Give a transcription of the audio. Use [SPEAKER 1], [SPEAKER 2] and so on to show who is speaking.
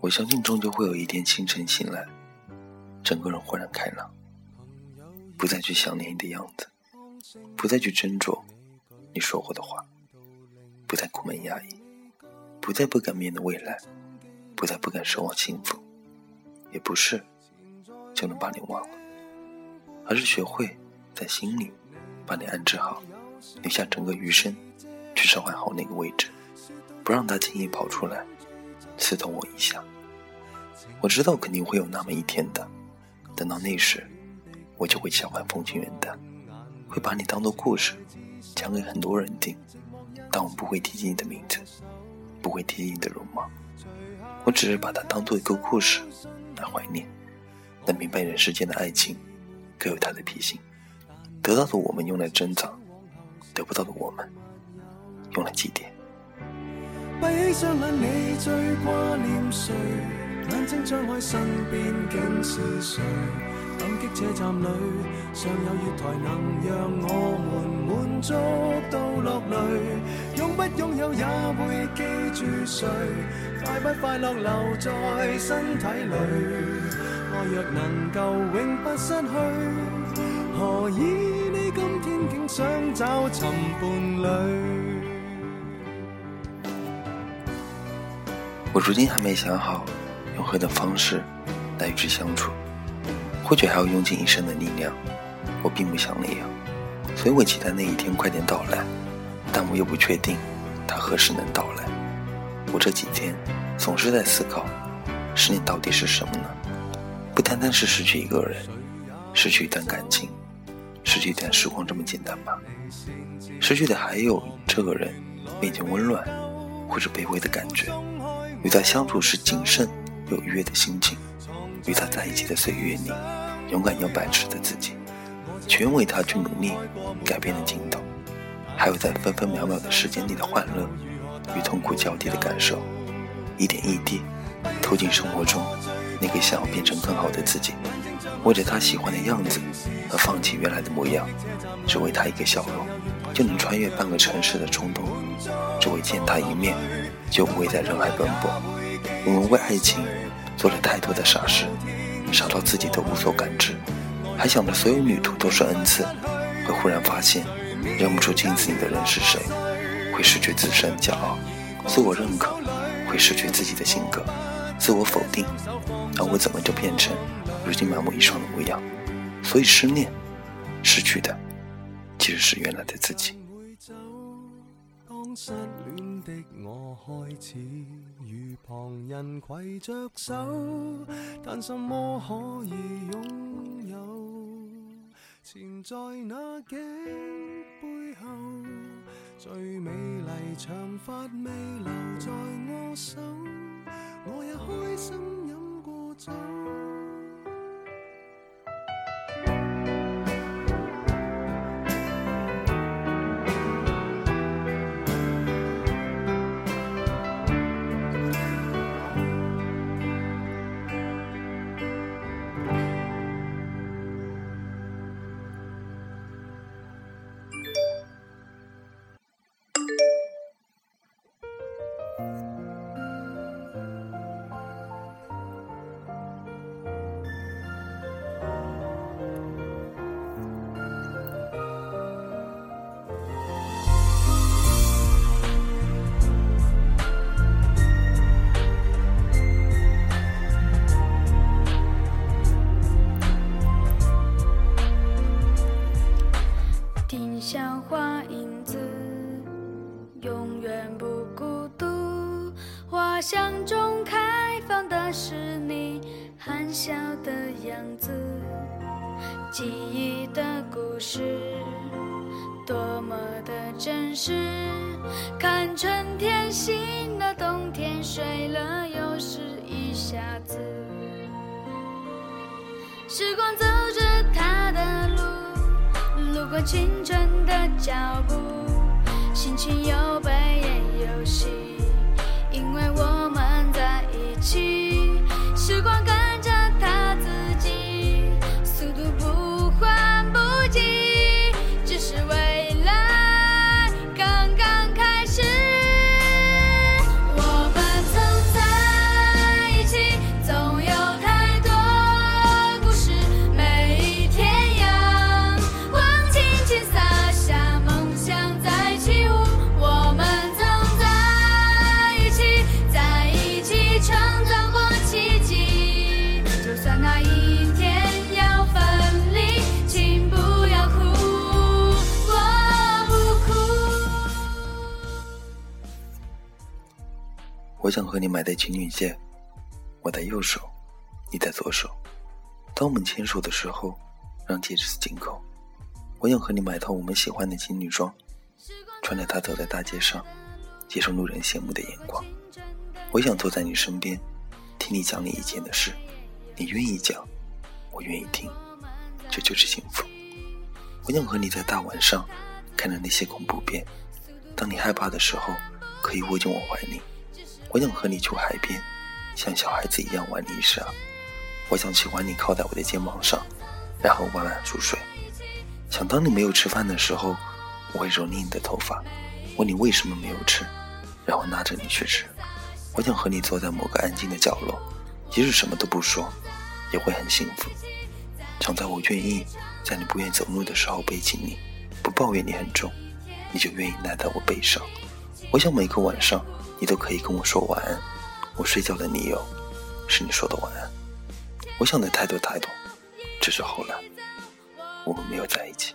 [SPEAKER 1] 我相信终究会有一天清晨醒来，整个人豁然开朗，不再去想念你的样子，不再去斟酌你说过的话，不再苦闷压抑，不再不敢面对未来，不再不敢奢望幸福，也不是就能把你忘了，而是学会在心里把你安置好，留下整个余生去召唤好那个位置，不让他轻易跑出来。刺痛我一下，我知道肯定会有那么一天的。等到那时，我就会笑看风轻云淡，会把你当做故事讲给很多人听。但我不会提及你的名字，不会提及你的容貌，我只是把它当做一个故事来怀念。能明白人世间的爱情各有它的脾性，得到的我们用来珍藏，得不到的我们用来祭奠。闭起双眼，你最挂念谁？眼睛张开，身边竟是谁？感激车站里尚有月台，能让我们满足到落泪。拥不拥有也会记住谁？快不快乐留在身体里？爱若能够永不失去，何以你今天竟想找寻伴侣？我如今还没想好用何等方式来与之相处，或许还要用尽一生的力量。我并不想那样，所以我期待那一天快点到来，但我又不确定它何时能到来。我这几天总是在思考，失恋到底是什么呢？不单单是失去一个人，失去一段感情，失去一段时光这么简单吧？失去的还有这个人面前温暖或者卑微的感觉。与他相处时谨慎又愉悦的心情，与他在一起的岁月里，勇敢又白痴的自己，全为他去努力改变的镜头，还有在分分秒秒的时间里的欢乐与痛苦交替的感受，一点一滴投进生活中那个想要变成更好的自己，为着他喜欢的样子而放弃原来的模样，只为他一个笑容。就能穿越半个城市的冲动，只为见他一面。就不会在人海奔波。我们为爱情做了太多的傻事，傻到自己都无所感知，还想着所有旅途都是恩赐，会忽然发现认不出镜子里的人是谁，会失去自身骄傲、自我认可，会失去自己的性格、自我否定。而我怎么就变成如今满目一双的模样？所以失恋，失去的其实是原来的自己。失恋的我开始与旁人携着手，但什么可以拥有？缠在那颈背后，最美丽长发未留在我手，我也开心饮过酒。
[SPEAKER 2] 像花影子，永远不孤独。花香中开放的是你含笑的样子，记忆的故事多么的真实。看春天醒了，冬天睡了，又是一下子。时光走着，过青春的脚步，心情有悲也有喜。因为我我
[SPEAKER 1] 想和你买对情侣戒，我在右手，你在左手。当我们牵手的时候，让戒指紧扣。我想和你买套我们喜欢的情侣装，穿着它走在大街上，接受路人羡慕的眼光。我想坐在你身边，听你讲你以前的事，你愿意讲，我愿意听，这就是幸福。我想和你在大晚上，看着那些恐怖片，当你害怕的时候，可以窝进我怀里。我想和你去海边，像小孩子一样玩泥沙。我想喜欢你靠在我的肩膀上，然后慢慢入睡。想当你没有吃饭的时候，我会揉捏你的头发，问你为什么没有吃，然后拉着你去吃。我想和你坐在某个安静的角落，即使什么都不说，也会很幸福。想在我愿意在你不愿走路的时候背起你，不抱怨你很重，你就愿意赖在我背上。我想每个晚上。你都可以跟我说晚安，我睡觉的理由是你说的晚安。我想的太多太多，只是后来我们没有在一起。